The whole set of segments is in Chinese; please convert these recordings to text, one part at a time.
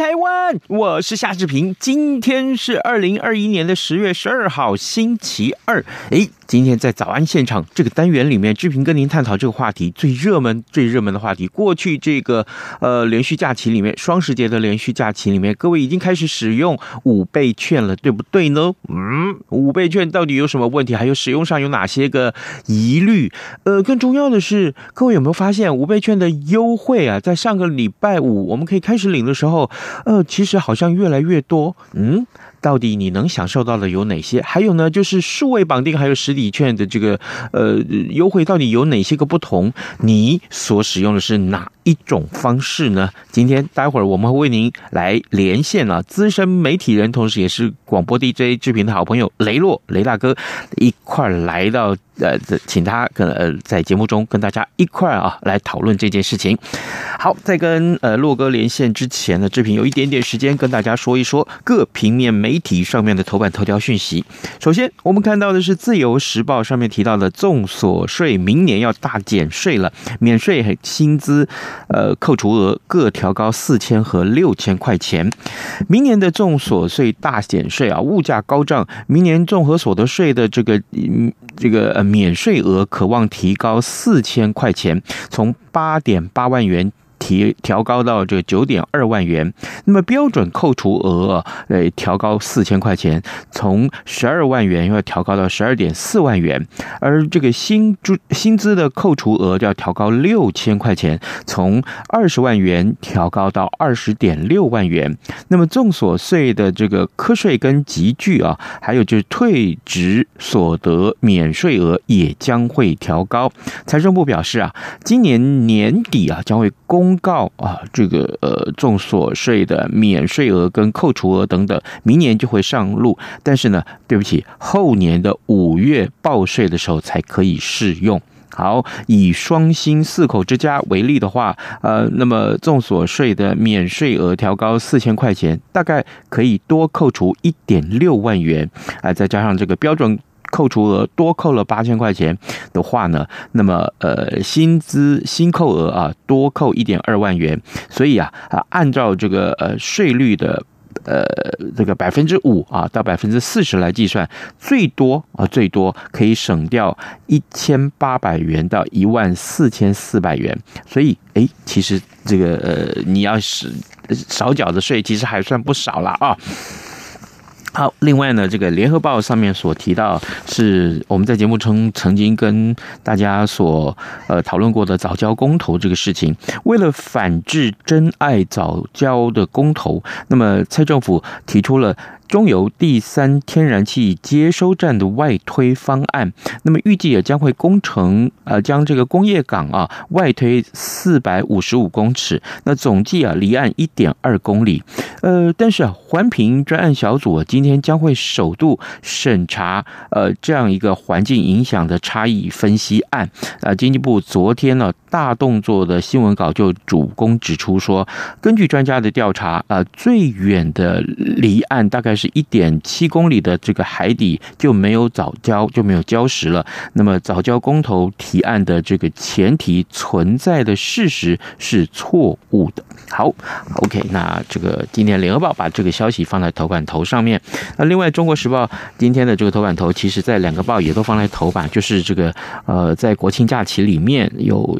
台湾》。我是夏志平。今天是二零二一年的十月十二号，星期二。诶，今天在早安现场这个单元里面，志平跟您探讨这个话题最热门、最热门的话题。过去这个呃连续假期里面，双十节的连续假期里面，各位已经开始使用五倍券了，对不对呢？嗯，五倍券到底有什么问题？还有使用上有哪些个疑虑？呃，更重要的是，各位有没有发现五倍券的优惠啊？在上个礼拜五，我们可以开始领的时候。呃，其实好像越来越多，嗯。到底你能享受到的有哪些？还有呢，就是数位绑定还有实体券的这个呃优惠，到底有哪些个不同？你所使用的是哪一种方式呢？今天待会儿我们会为您来连线啊，资深媒体人，同时也是广播 DJ 制频的好朋友雷洛雷大哥一块儿来到呃，请他跟呃在节目中跟大家一块啊来讨论这件事情。好，在跟呃洛哥连线之前呢，志平有一点点时间跟大家说一说各平面媒。体上面的头版头条讯息，首先我们看到的是《自由时报》上面提到的综所税明年要大减税了，免税和薪资呃扣除额各调高四千和六千块钱。明年的综所税大减税啊，物价高涨，明年综合所得税的这个嗯这个呃免税额可望提高四千块钱，从八点八万元。提调高到这九点二万元，那么标准扣除额呃调高四千块钱，从十二万元要调高到十二点四万元，而这个薪资薪资的扣除额就要调高六千块钱，从二十万元调高到二十点六万元。那么综所税的这个课税跟集聚啊，还有就是退职所得免税额也将会调高。财政部表示啊，今年年底啊将会公。告啊，这个呃，综所税的免税额跟扣除额等等，明年就会上路。但是呢，对不起，后年的五月报税的时候才可以适用。好，以双薪四口之家为例的话，呃，那么综所税的免税额调高四千块钱，大概可以多扣除一点六万元啊，再加上这个标准。扣除额多扣了八千块钱的话呢，那么呃薪资新扣额啊多扣一点二万元，所以啊啊按照这个呃税率的呃这个百分之五啊到百分之四十来计算，最多啊最多可以省掉一千八百元到一万四千四百元，所以哎其实这个呃你要是少缴的税其实还算不少了啊。好，另外呢，这个联合报上面所提到，是我们在节目中曾经跟大家所呃讨论过的早教公投这个事情。为了反制真爱早教的公投，那么蔡政府提出了。中油第三天然气接收站的外推方案，那么预计也将会工程，呃，将这个工业港啊外推四百五十五公尺，那总计啊离岸一点二公里，呃，但是啊环评专案小组今天将会首度审查呃这样一个环境影响的差异分析案，啊，经济部昨天呢大动作的新闻稿就主攻指出说，根据专家的调查，啊，最远的离岸大概是。一点七公里的这个海底就没有藻礁，就没有礁石了。那么藻礁公投提案的这个前提存在的事实是错误的。好，OK，那这个今天联合报把这个消息放在头版头上面。那另外中国时报今天的这个头版头，其实在两个报也都放在头版，就是这个呃，在国庆假期里面有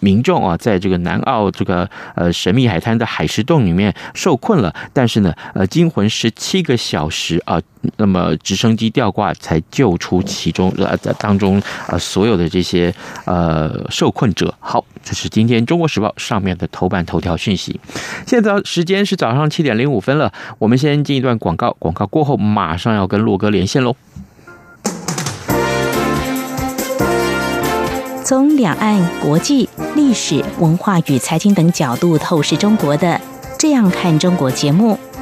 民众啊，在这个南澳这个呃神秘海滩的海蚀洞里面受困了，但是呢，呃，惊魂十七个小时啊，那么直升机吊挂才救出其中呃当中呃所有的这些呃受困者。好，这是今天《中国时报》上面的头版头条讯息。现在时间是早上七点零五分了，我们先进一段广告，广告过后马上要跟洛哥连线喽。从两岸、国际、历史文化与财经等角度透视中国的《这样看中国》节目，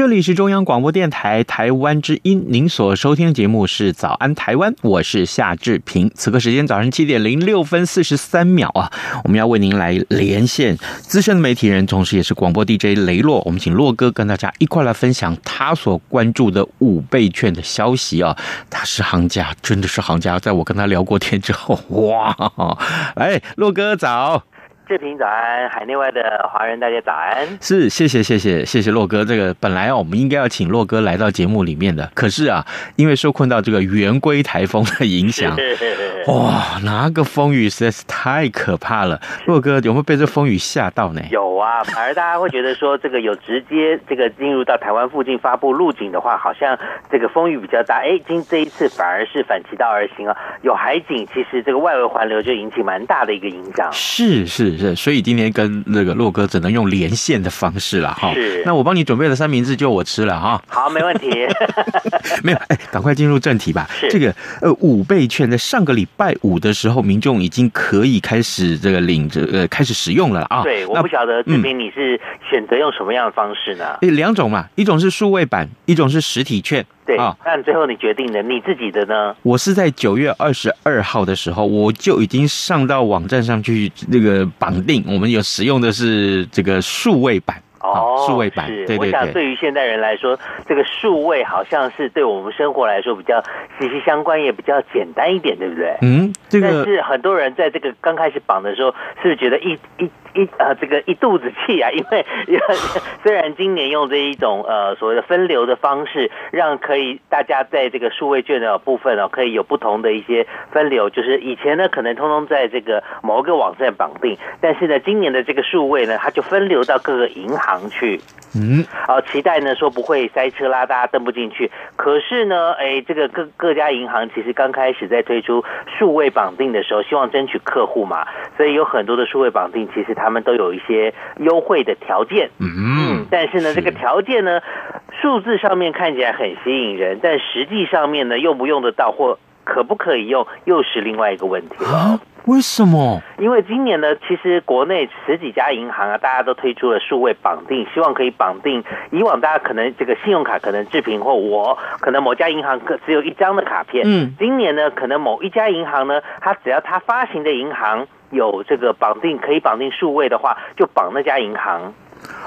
这里是中央广播电台台湾之音，您所收听的节目是《早安台湾》，我是夏志平。此刻时间早上七点零六分四十三秒啊，我们要为您来连线资深的媒体人，同时也是广播 DJ 雷洛。我们请洛哥跟大家一块来分享他所关注的五倍券的消息啊，他是行家，真的是行家。在我跟他聊过天之后，哇，哎，洛哥早。视频早安，海内外的华人大家早安。是，谢谢谢谢谢谢洛哥。这个本来啊，我们应该要请洛哥来到节目里面的，可是啊，因为受困到这个圆规台风的影响，哇，那个风雨实在是太可怕了。洛哥有没有被这风雨吓到呢？有啊，反而大家会觉得说，这个有直接这个进入到台湾附近发布路警的话，好像这个风雨比较大。哎，今这一次反而是反其道而行啊，有海警，其实这个外围环流就引起蛮大的一个影响。是是。是，所以今天跟那个洛哥只能用连线的方式了哈。是，那我帮你准备了三明治，就我吃了哈。好，没问题。没有，哎，赶快进入正题吧。是，这个呃五倍券在上个礼拜五的时候，民众已经可以开始这个领着呃开始使用了啊。对，我不晓得这边你是选择用什么样的方式呢？两种嘛，一种是数位版，一种是实体券。对啊，但最后你决定的，你自己的呢？我是在九月二十二号的时候，我就已经上到网站上去那个绑定，我们有使用的是这个数位版。哦，数位版是，对对对。我想对于现代人来说，这个数位好像是对我们生活来说比较息息相关，也比较简单一点，对不对？嗯，这个。但是很多人在这个刚开始绑的时候，是不是觉得一一一呃这个一肚子气啊？因为 虽然今年用这一种呃所谓的分流的方式，让可以大家在这个数位券的部分哦，可以有不同的一些分流，就是以前呢可能通通在这个某个网站绑定，但是呢今年的这个数位呢，它就分流到各个银行。行去，嗯，好，期待呢，说不会塞车啦，大家登不进去。可是呢，哎，这个各各家银行其实刚开始在推出数位绑定的时候，希望争取客户嘛，所以有很多的数位绑定，其实他们都有一些优惠的条件，嗯，嗯，但是呢，这个条件呢，数字上面看起来很吸引人，但实际上面呢，用不用得到或可不可以用，又是另外一个问题了。为什么？因为今年呢，其实国内十几家银行啊，大家都推出了数位绑定，希望可以绑定。以往大家可能这个信用卡可能志平或我，可能某家银行只有一张的卡片。嗯，今年呢，可能某一家银行呢，它只要它发行的银行有这个绑定，可以绑定数位的话，就绑那家银行。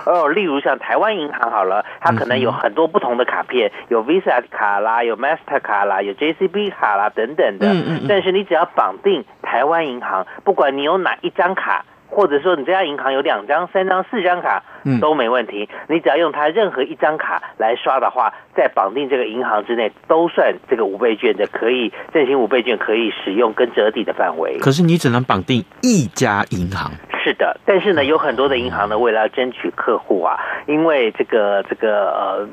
哦，例如像台湾银行好了，它可能有很多不同的卡片，有 Visa 卡啦，有 Master 卡啦，有 JCB 卡啦等等的。嗯嗯。但是你只要绑定台湾银行，不管你有哪一张卡，或者说你这家银行有两张、三张、四张卡，都没问题。你只要用它任何一张卡来刷的话，在绑定这个银行之内，都算这个五倍券的可以振兴五倍券可以使用跟折抵的范围。可是你只能绑定一家银行。是的，但是呢，有很多的银行呢，为了要争取客户啊，因为这个这个呃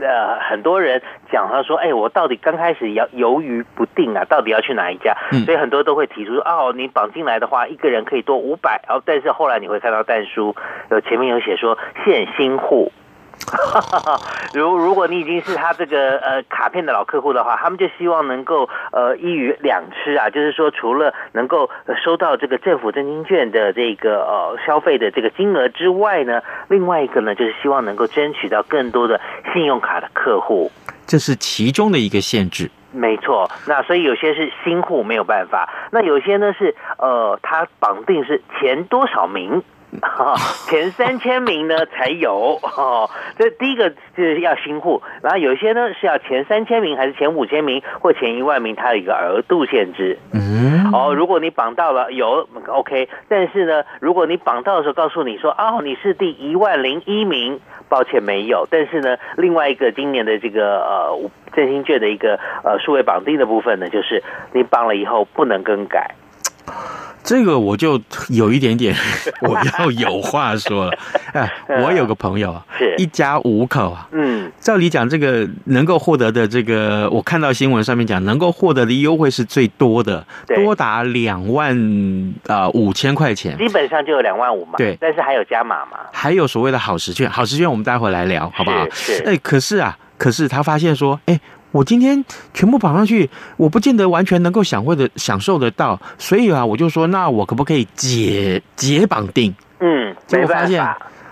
呃，很多人讲他说，哎，我到底刚开始要犹豫不定啊，到底要去哪一家？所以很多都会提出说，哦，你绑进来的话，一个人可以多五百，然后但是后来你会看到但书，有前面有写说限新户。如如果你已经是他这个呃卡片的老客户的话，他们就希望能够呃一鱼两吃啊，就是说除了能够收到这个政府振兴券的这个呃消费的这个金额之外呢，另外一个呢就是希望能够争取到更多的信用卡的客户，这是其中的一个限制。没错，那所以有些是新户没有办法，那有些呢是呃他绑定是前多少名。前三千名呢才有哦，这第一个就是要新户，然后有些呢是要前三千名还是前五千名或前一万名，它有一个额度限制。嗯，哦，如果你绑到了有 OK，但是呢，如果你绑到的时候告诉你说哦，你是第一万零一名，抱歉没有。但是呢，另外一个今年的这个呃振兴券的一个呃数位绑定的部分呢，就是你绑了以后不能更改。这个我就有一点点，我要有话说了。哎，我有个朋友啊，是一家五口啊。嗯，照理讲，这个能够获得的这个，我看到新闻上面讲，能够获得的优惠是最多的，多达两万啊五千块钱，基本上就有两万五嘛。对，但是还有加码嘛，还有所谓的好时券，好时券我们待会来聊，好不好？是。哎，可是啊，可是他发现说，哎。我今天全部绑上去，我不见得完全能够享会的享受得到，所以啊，我就说，那我可不可以解解绑定？嗯，结果发现，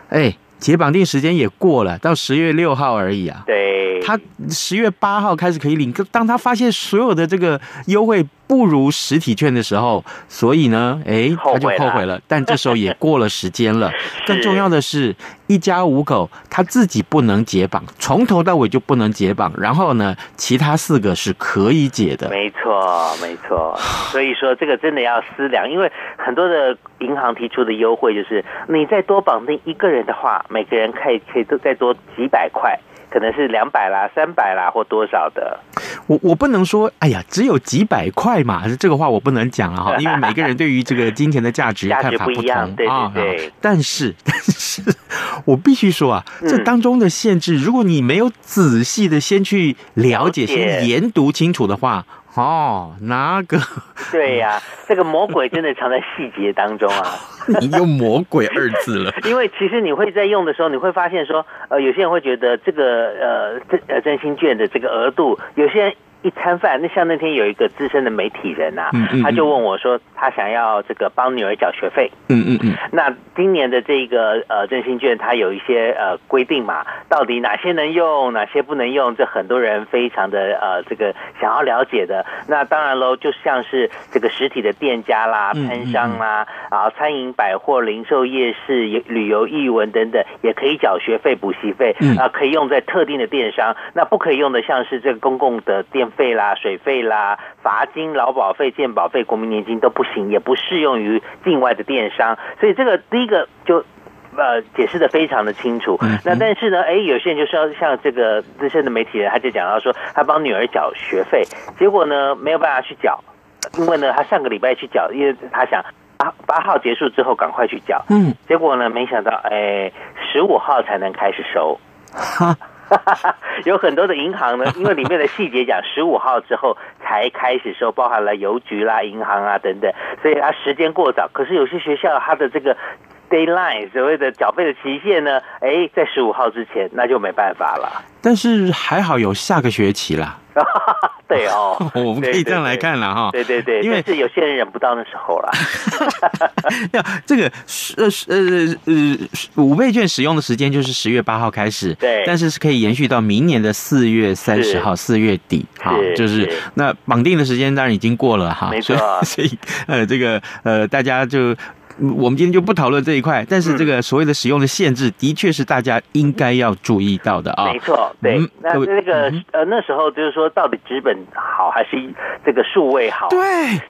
哎，解绑定时间也过了，到十月六号而已啊。对，他十月八号开始可以领，当他发现所有的这个优惠。不如实体券的时候，所以呢，哎，他就后悔了。但这时候也过了时间了。更重要的是，一家五口他自己不能解绑，从头到尾就不能解绑。然后呢，其他四个是可以解的。没错，没错。所以说，这个真的要思量，因为很多的银行提出的优惠就是，你再多绑定一个人的话，每个人可以可以都再多几百块。可能是两百啦、三百啦，或多少的。我我不能说，哎呀，只有几百块嘛，这个话我不能讲了，哈，因为每个人对于这个金钱的价值看法不同，对对对。但是，但是我必须说啊，这当中的限制，如果你没有仔细的先去了解、先研读清楚的话。哦，那个？对呀、啊，这个魔鬼真的藏在细节当中啊！你用“魔鬼”二字了，因为其实你会在用的时候，你会发现说，呃，有些人会觉得这个呃，真呃真心券的这个额度，有些人。一餐饭，那像那天有一个资深的媒体人啊，嗯嗯嗯、他就问我说，他想要这个帮女儿缴学费。嗯嗯嗯。那今年的这个呃振兴券，它有一些呃规定嘛，到底哪些能用，哪些不能用？这很多人非常的呃这个想要了解的。那当然喽，就像是这个实体的店家啦、餐商啦，啊餐饮百货、零售夜市、旅游艺文等等，也可以缴学费、补习费啊，可以用在特定的电商。那不可以用的，像是这个公共的电。费啦、水费啦、罚金、劳保费、健保费、国民年金都不行，也不适用于境外的电商。所以这个第一个就呃解释的非常的清楚。那但是呢，哎，有些人就说像这个资深的媒体人，他就讲到说，他帮女儿缴学费，结果呢没有办法去缴，因为呢他上个礼拜去缴，因为他想八八号结束之后赶快去缴。嗯，结果呢没想到，哎，十五号才能开始收。有很多的银行呢，因为里面的细节讲十五号之后才开始收，包含了邮局啦、银行啊等等，所以它时间过早。可是有些学校它的这个 deadline 所谓的缴费的期限呢，哎，在十五号之前，那就没办法了。但是还好有下个学期啦。对哦，我们可以这样来看了哈。对对对，因为是有些人忍不到那时候了。要这个呃呃呃五倍券使用的时间就是十月八号开始，对，但是是可以延续到明年的四月三十号，四月底哈，就是那绑定的时间当然已经过了哈，没错，所以呃这个呃大家就。我们今天就不讨论这一块，但是这个所谓的使用的限制，的确是大家应该要注意到的啊。没错，对。嗯、那那个呃，那时候就是说，到底纸本好还是这个数位好？对。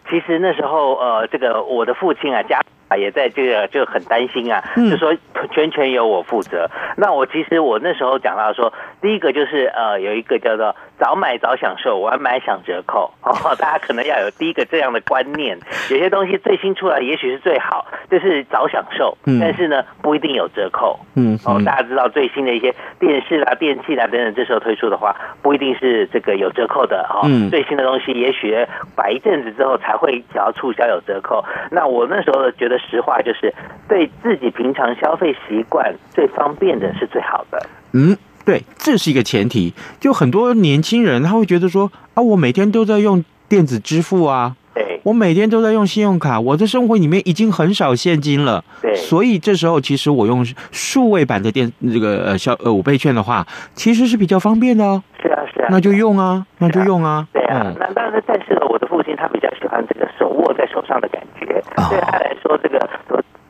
其实那时候呃，这个我的父亲啊，家啊也在这个就很担心啊，嗯、就说全权由我负责。那我其实我那时候讲到说，第一个就是呃，有一个叫做早买早享受，晚买享折扣哦，大家可能要有第一个这样的观念。有些东西最新出来，也许是最好。就是早享受，但是呢，不一定有折扣。嗯，哦，大家知道最新的一些电视啦、电器啦等等，这时候推出的话，不一定是这个有折扣的哦。嗯，最新的东西，也许摆一阵子之后才会想要促销有折扣。那我那时候觉得的实话就是，对自己平常消费习惯最方便的是最好的。嗯，对，这是一个前提。就很多年轻人他会觉得说啊，我每天都在用电子支付啊。我每天都在用信用卡，我的生活里面已经很少现金了。对，所以这时候其实我用数位版的电这个呃消呃五倍券的话，其实是比较方便的哦。是啊，是啊，那就用啊，那就用啊。对啊，那当然，但是呢，我的父亲他比较喜欢这个手握在手上的感觉，对他来说，这个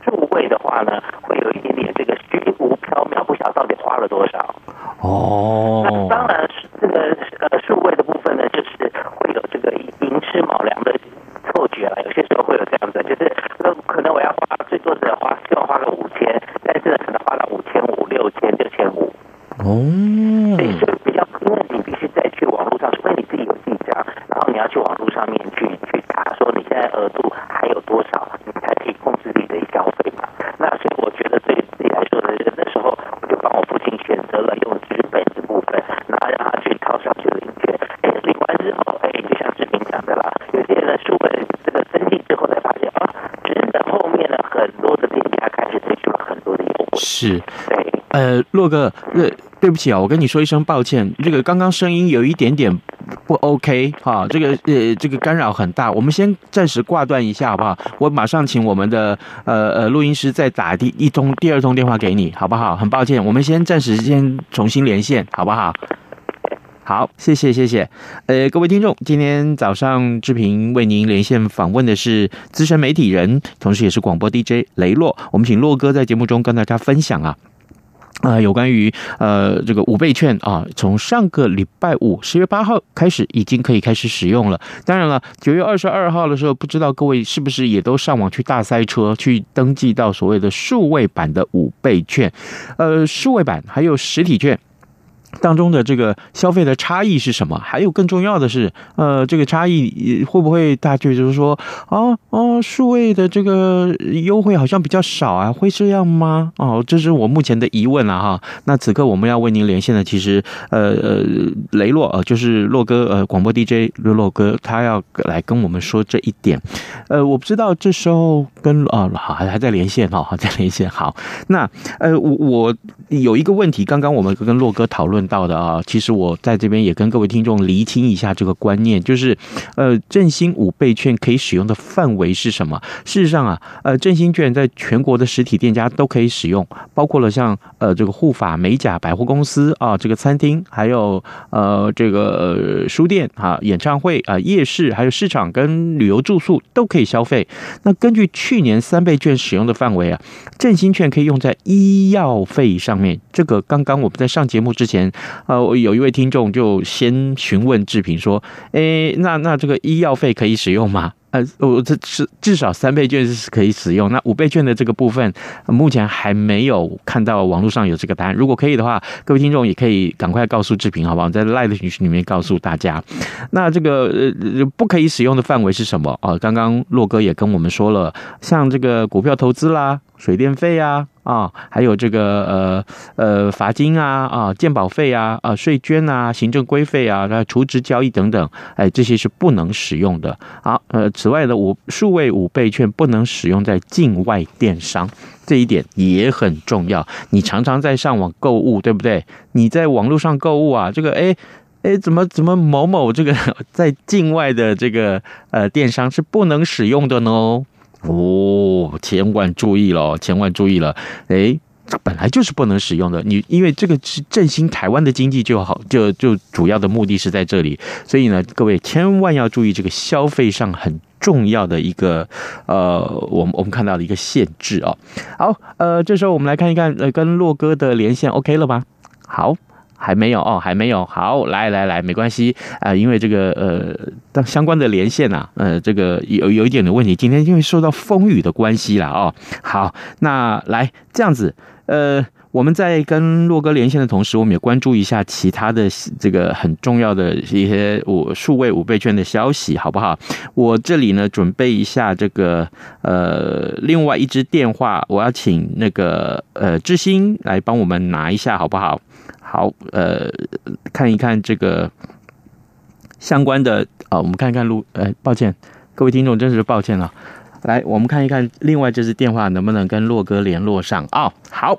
数位的话呢，会有一点点这个虚无缥缈，不晓得到底花了多少。哦，那当然，这个呃数位的部分呢，就是会有这个寅吃卯粮的。错觉了，有些时候会有这样子，就是可能我要花最多的花，希望花个五千，但是呢，可能花到五千五、六千、六千五。哦，所以是比较，因为你必须再去网络上，除非你自己有记账，然后你要去去去查，说你现在额度还有多少，你才可以控制你的消费嘛。那所以我觉得对于自己来说的，那时候我就帮我父亲选择了用纸本的部分，然后让他去套上去领券。哎，领完之后，哎，就像志平讲的啦，有些人书本。是，呃，洛哥，呃，对不起啊，我跟你说一声抱歉，这个刚刚声音有一点点不 OK 哈，这个呃，这个干扰很大，我们先暂时挂断一下好不好？我马上请我们的呃呃录音师再打第一通、第二通电话给你，好不好？很抱歉，我们先暂时先重新连线，好不好？好，谢谢谢谢，呃，各位听众，今天早上志平为您连线访问的是资深媒体人，同时也是广播 DJ 雷洛，我们请洛哥在节目中跟大家分享啊，啊、有关于呃这个五倍券啊，从上个礼拜五十月八号开始已经可以开始使用了。当然了，九月二十二号的时候，不知道各位是不是也都上网去大塞车去登记到所谓的数位版的五倍券，呃，数位版还有实体券。当中的这个消费的差异是什么？还有更重要的是，呃，这个差异会不会大致就是说，哦哦，数位的这个优惠好像比较少啊，会这样吗？哦，这是我目前的疑问了哈。那此刻我们要为您连线的，其实呃呃，雷洛呃，就是洛哥呃，广播 DJ 洛洛哥，他要来跟我们说这一点。呃，我不知道这时候跟啊好还还在连线哈，还在连线。好，那呃我我有一个问题，刚刚我们跟洛哥讨论。到的啊，其实我在这边也跟各位听众厘清一下这个观念，就是，呃，振兴五倍券可以使用的范围是什么？事实上啊，呃，振兴券在全国的实体店家都可以使用，包括了像呃这个护法、美甲、百货公司啊，这个餐厅，还有呃这个、书店啊、演唱会啊、夜市，还有市场跟旅游住宿都可以消费。那根据去年三倍券使用的范围啊，振兴券可以用在医药费上面。这个刚刚我们在上节目之前。呃，有一位听众就先询问志平说：“诶，那那这个医药费可以使用吗？”呃，我这是至少三倍券是可以使用，那五倍券的这个部分，目前还没有看到网络上有这个答案。如果可以的话，各位听众也可以赶快告诉志平，好不好？在 Live 群里面告诉大家。那这个呃不可以使用的范围是什么啊？刚刚洛哥也跟我们说了，像这个股票投资啦。水电费啊啊，还有这个呃呃罚金啊啊健保费啊啊税捐啊行政规费啊，还有储值交易等等，哎，这些是不能使用的。好，呃，此外的五数位五倍券不能使用在境外电商，这一点也很重要。你常常在上网购物，对不对？你在网络上购物啊，这个哎哎，怎么怎么某某这个 在境外的这个呃电商是不能使用的呢？哦，千万注意了，千万注意了！哎，这本来就是不能使用的。你因为这个是振兴台湾的经济就好，就就主要的目的是在这里。所以呢，各位千万要注意这个消费上很重要的一个呃，我们我们看到的一个限制哦。好，呃，这时候我们来看一看，呃，跟洛哥的连线 OK 了吧？好。还没有哦，还没有。好，来来来，没关系啊、呃，因为这个呃，相关的连线呐、啊，呃，这个有有一点的问题。今天因为受到风雨的关系啦，哦，好，那来这样子，呃，我们在跟洛哥连线的同时，我们也关注一下其他的这个很重要的一些五数位五倍券的消息，好不好？我这里呢，准备一下这个呃，另外一支电话，我要请那个呃志兴来帮我们拿一下，好不好？好，呃，看一看这个相关的啊，我们看一看录，呃，抱歉，各位听众，真是抱歉了。来，我们看一看，另外这支电话能不能跟洛哥联络上啊、好，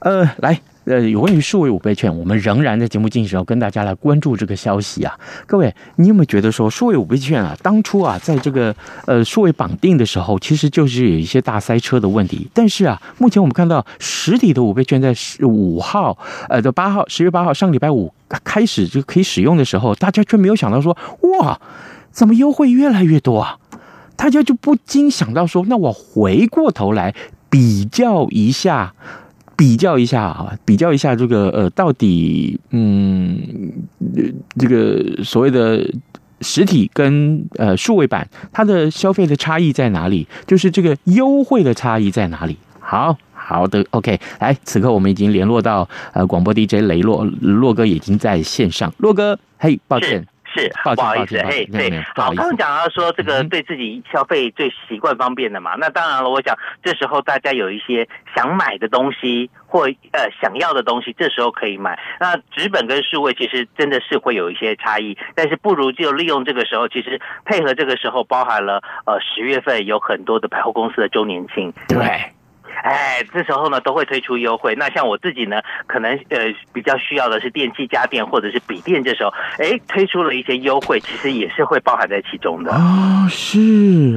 呃，来。呃，有关于数位五倍券，我们仍然在节目进行，时候跟大家来关注这个消息啊。各位，你有没有觉得说数位五倍券啊，当初啊，在这个呃数位绑定的时候，其实就是有一些大塞车的问题。但是啊，目前我们看到实体的五倍券在十五号，呃，的八号，十月八号上礼拜五开始就可以使用的时候，大家却没有想到说，哇，怎么优惠越来越多啊？大家就不禁想到说，那我回过头来比较一下。比较一下啊，比较一下这个呃，到底嗯，这个所谓的实体跟呃数位版，它的消费的差异在哪里？就是这个优惠的差异在哪里？好好的，OK，来，此刻我们已经联络到呃广播 DJ 雷洛洛哥已经在线上，洛哥，嘿，抱歉。是，不好意思，嘿，对，好，刚刚讲到说这个对自己消费最习惯方便的嘛，那当然了，我想这时候大家有一些想买的东西或呃想要的东西，这时候可以买。那纸本跟数位其实真的是会有一些差异，但是不如就利用这个时候，其实配合这个时候，包含了呃十月份有很多的百货公司的周年庆，对。哎，这时候呢都会推出优惠。那像我自己呢，可能呃比较需要的是电器家电或者是笔电，这时候哎推出了一些优惠，其实也是会包含在其中的。哦，是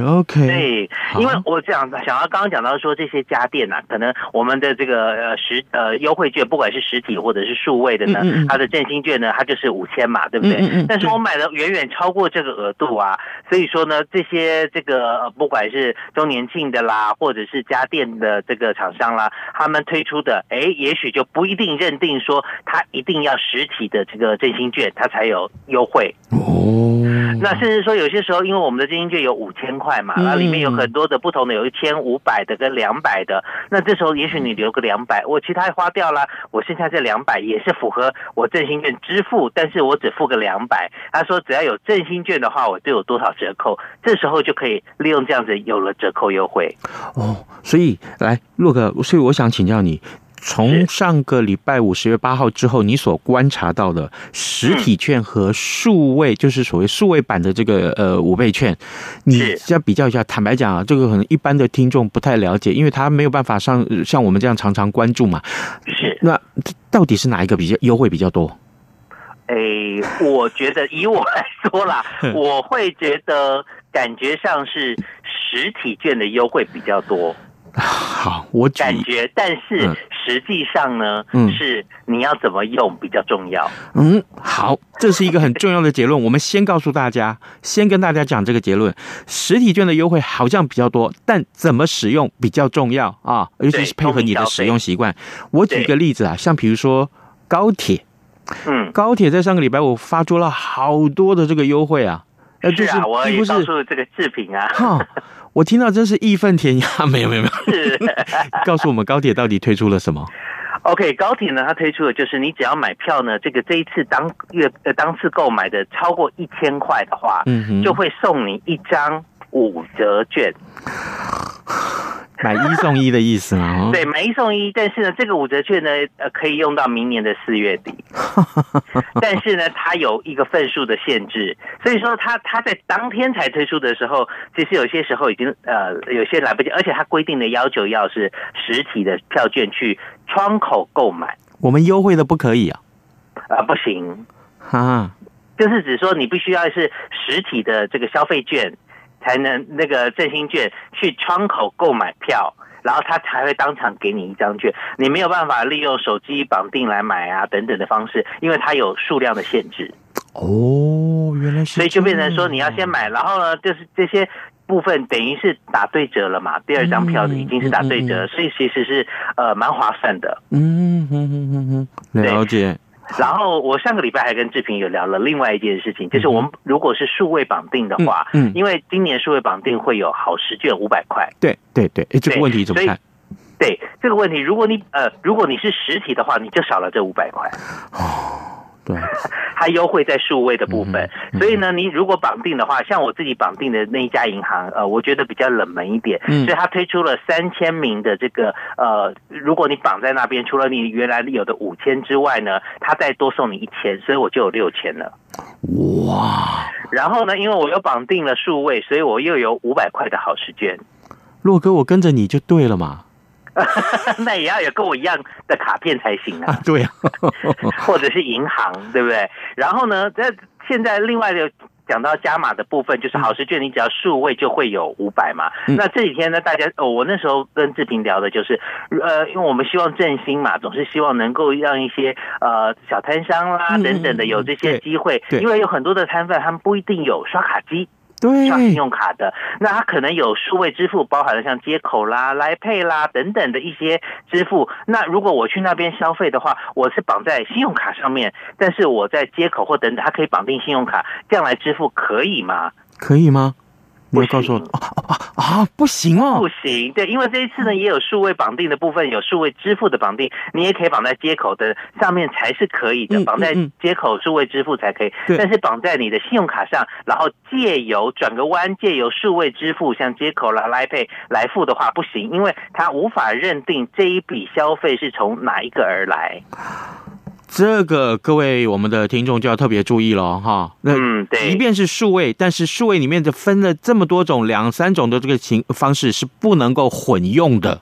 OK。对，因为我这样想要刚刚讲到说这些家电啊，可能我们的这个呃实呃优惠券，不管是实体或者是数位的呢，嗯嗯它的振兴券呢，它就是五千嘛，对不对？嗯嗯但是我买的远远超过这个额度啊，所以说呢，这些这个不管是周年庆的啦，或者是家电的这个厂商啦，他们推出的，哎，也许就不一定认定说他一定要实体的这个振兴券，它才有优惠哦。那甚至说有些时候，因为我们的振兴券有五千块嘛，那里面有很多的不同的，有一千五百的跟两百的。那这时候也许你留个两百，我其他花掉了，我剩下这两百也是符合我振兴券支付，但是我只付个两百。他说只要有振兴券的话，我就有多少折扣，这时候就可以利用这样子有了折扣优惠哦。所以来洛克，所以我想请教你。从上个礼拜五十月八号之后，你所观察到的实体券和数位，就是所谓数位版的这个呃五倍券，你要比较一下。坦白讲啊，这个可能一般的听众不太了解，因为他没有办法上像我们这样常常关注嘛。是，那到底是哪一个比较优惠比较多？哎，我觉得以我来说啦，我会觉得感觉上是实体券的优惠比较多。好，我感觉，但是实际上呢，嗯，是你要怎么用比较重要。嗯，好，这是一个很重要的结论。我们先告诉大家，先跟大家讲这个结论：实体券的优惠好像比较多，但怎么使用比较重要啊，尤其是配合你的使用习惯。我举个例子啊，像比如说高铁，嗯，高铁在上个礼拜我发出了好多的这个优惠啊，呃，就是我也告诉这个视频啊。我听到真是义愤填膺，没有没有没有，是 告诉我们高铁到底推出了什么？OK，高铁呢，它推出的就是你只要买票呢，这个这一次当月呃当次购买的超过一千块的话，嗯，就会送你一张五折券。买一送一的意思吗？对，买一送一，但是呢，这个五折券呢，呃，可以用到明年的四月底。但是呢，它有一个份数的限制，所以说它它在当天才推出的时候，其实有些时候已经呃有些来不及，而且它规定的要求要是实体的票券去窗口购买。我们优惠的不可以啊？啊、呃，不行，哈，就是指说你必须要是实体的这个消费券。才能那个振兴券去窗口购买票，然后他才会当场给你一张券。你没有办法利用手机绑定来买啊等等的方式，因为它有数量的限制。哦，原来是。所以就变成说你要先买，然后呢，就是这些部分等于是打对折了嘛。第二张票已经是打对折，所以其实是呃蛮划算的。嗯哼哼哼哼，了解。然后我上个礼拜还跟志平有聊了另外一件事情，就是我们如果是数位绑定的话，嗯，因为今年数位绑定会有好十卷五百块，对对对，哎，这个问题怎么看？对这个问题，如果你呃，如果你是实体的话，你就少了这五百块。哦。对，它优惠在数位的部分，嗯、所以呢，你如果绑定的话，像我自己绑定的那一家银行，呃，我觉得比较冷门一点，嗯、所以它推出了三千名的这个，呃，如果你绑在那边，除了你原来有的五千之外呢，它再多送你一千，所以我就有六千了。哇！然后呢，因为我又绑定了数位，所以我又有五百块的好时券。洛哥，我跟着你就对了嘛。那也要有跟我一样的卡片才行啊。啊对啊，或者是银行，对不对？然后呢，在现在另外的讲到加码的部分，就是好事券，你只要数位就会有五百嘛。嗯、那这几天呢，大家哦，我那时候跟志平聊的就是，呃，因为我们希望振兴嘛，总是希望能够让一些呃小摊商啦等等的有这些机会，嗯、因为有很多的摊贩他们不一定有刷卡机。对，刷信用卡的，那它可能有数位支付，包含了像接口啦、来 Pay 啦等等的一些支付。那如果我去那边消费的话，我是绑在信用卡上面，但是我在接口或等等，它可以绑定信用卡，这样来支付可以吗？可以吗？不会告诉我啊啊啊！不行哦，不行。对，因为这一次呢，也有数位绑定的部分，有数位支付的绑定，你也可以绑在接口的上面才是可以的，绑在接口数位支付才可以。但是绑在你的信用卡上，然后借由转个弯，借由数位支付，像接口啦、来 Pay 来付的话，不行，因为它无法认定这一笔消费是从哪一个而来。这个各位我们的听众就要特别注意了哈。那嗯，对，即便是数位，但是数位里面的分了这么多种，两三种的这个情方式是不能够混用的。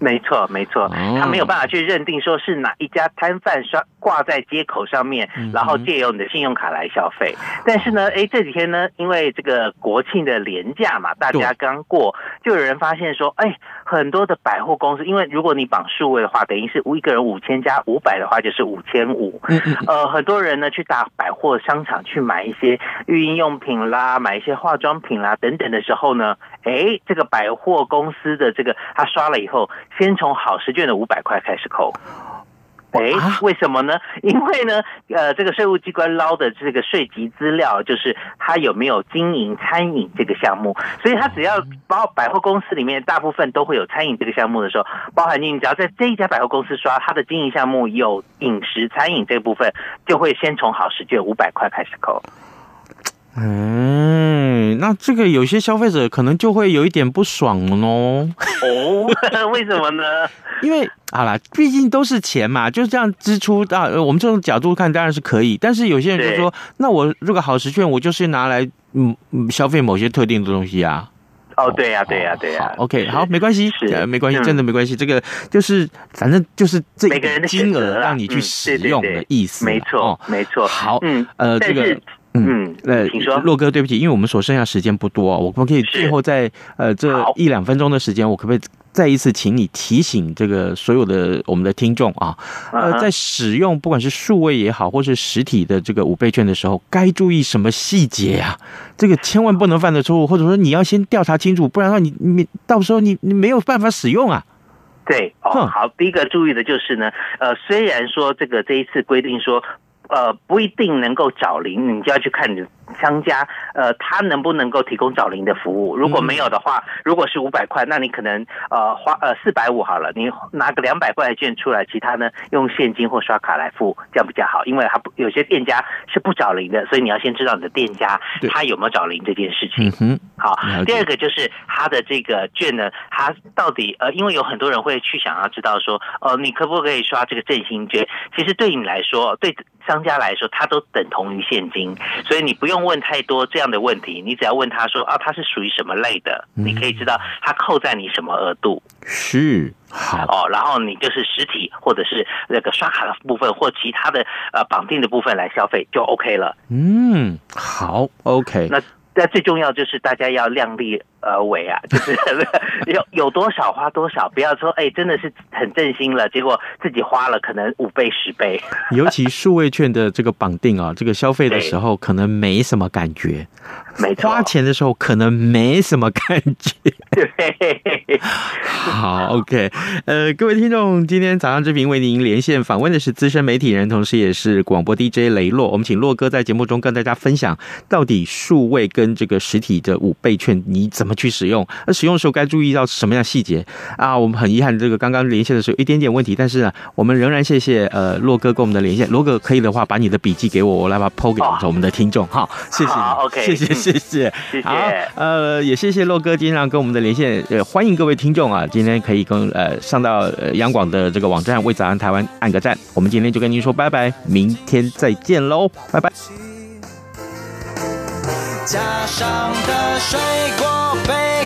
没错，没错，他没有办法去认定说是哪一家摊贩刷挂在接口上面，然后借由你的信用卡来消费。但是呢，哎，这几天呢，因为这个国庆的连假嘛，大家刚过，就有人发现说，哎，很多的百货公司，因为如果你绑数位的话，等于是一个人五千加五百的话，就是五千五。呃，很多人呢去打百货商场去买一些育婴用品啦，买一些化妆品啦等等的时候呢，哎，这个百货公司的这个他刷了以后。先从好时券的五百块开始扣，哎，为什么呢？因为呢，呃，这个税务机关捞的这个税籍资料，就是他有没有经营餐饮这个项目，所以他只要包百货公司里面大部分都会有餐饮这个项目的时候，包含你只要在这一家百货公司刷，他的经营项目有饮食餐饮这部分，就会先从好食券五百块开始扣。嗯，那这个有些消费者可能就会有一点不爽哦。哦，为什么呢？因为好啦，毕竟都是钱嘛，就这样支出啊。我们这种角度看当然是可以，但是有些人就说，那我这个好时券，我就是拿来嗯消费某些特定的东西啊。哦，对呀、啊，对呀、啊，对呀、啊。OK，好，没关系，是没关系，真的没关系。这个就是反正就是这个金额让你去使用的意思。没错，没错。好，嗯，呃，这个。嗯，呃，请说，洛哥，对不起，因为我们所剩下时间不多，我可不可以最后在呃这一两分钟的时间，我可不可以再一次请你提醒这个所有的我们的听众啊，呃，在使用不管是数位也好，或是实体的这个五倍券的时候，该注意什么细节啊？这个千万不能犯的错误，或者说你要先调查清楚，不然的话你你到时候你你没有办法使用啊。对，哦，好，第一个注意的就是呢，呃，虽然说这个这一次规定说。呃，不一定能够找零，你就要去看你。商家呃，他能不能够提供找零的服务？如果没有的话，如果是五百块，那你可能呃花呃四百五好了，你拿个两百块的券出来，其他呢用现金或刷卡来付，这样比较好。因为他不有些店家是不找零的，所以你要先知道你的店家他有没有找零这件事情。嗯，好，第二个就是他的这个券呢，他到底呃，因为有很多人会去想要知道说，呃，你可不可以刷这个振兴券？其实对你来说，对商家来说，它都等同于现金，所以你不用。问太多这样的问题，你只要问他说啊，他是属于什么类的，你可以知道他扣在你什么额度是好哦，然后你就是实体或者是那个刷卡的部分或其他的呃绑定的部分来消费就 OK 了。嗯，好，OK。那那最重要就是大家要量力。而为啊，就是 有有多少花多少，不要说哎，真的是很振兴了，结果自己花了可能五倍十倍。尤其数位券的这个绑定啊，这个消费的时候可能没什么感觉，没错，花钱的时候可能没什么感觉。对，好，OK，呃，各位听众，今天早上志平为您连线访问的是资深媒体人，同时也是广播 DJ 雷洛。我们请洛哥在节目中跟大家分享，到底数位跟这个实体的五倍券你怎么去使用，那使用的时候该注意到什么样细节啊？我们很遗憾，这个刚刚连线的时候有一点点问题，但是呢，我们仍然谢谢呃洛哥跟我们的连线。洛哥可以的话，把你的笔记给我，我来把它 PO 给我们的听众。好，谢谢好，OK，谢谢谢谢谢呃，也谢谢洛哥经常跟我们的连线。呃，欢迎各位听众啊，今天可以跟呃上到呃央广的这个网站为早安台湾按个赞。我们今天就跟您说拜拜，明天再见喽，拜拜。加上的水果杯。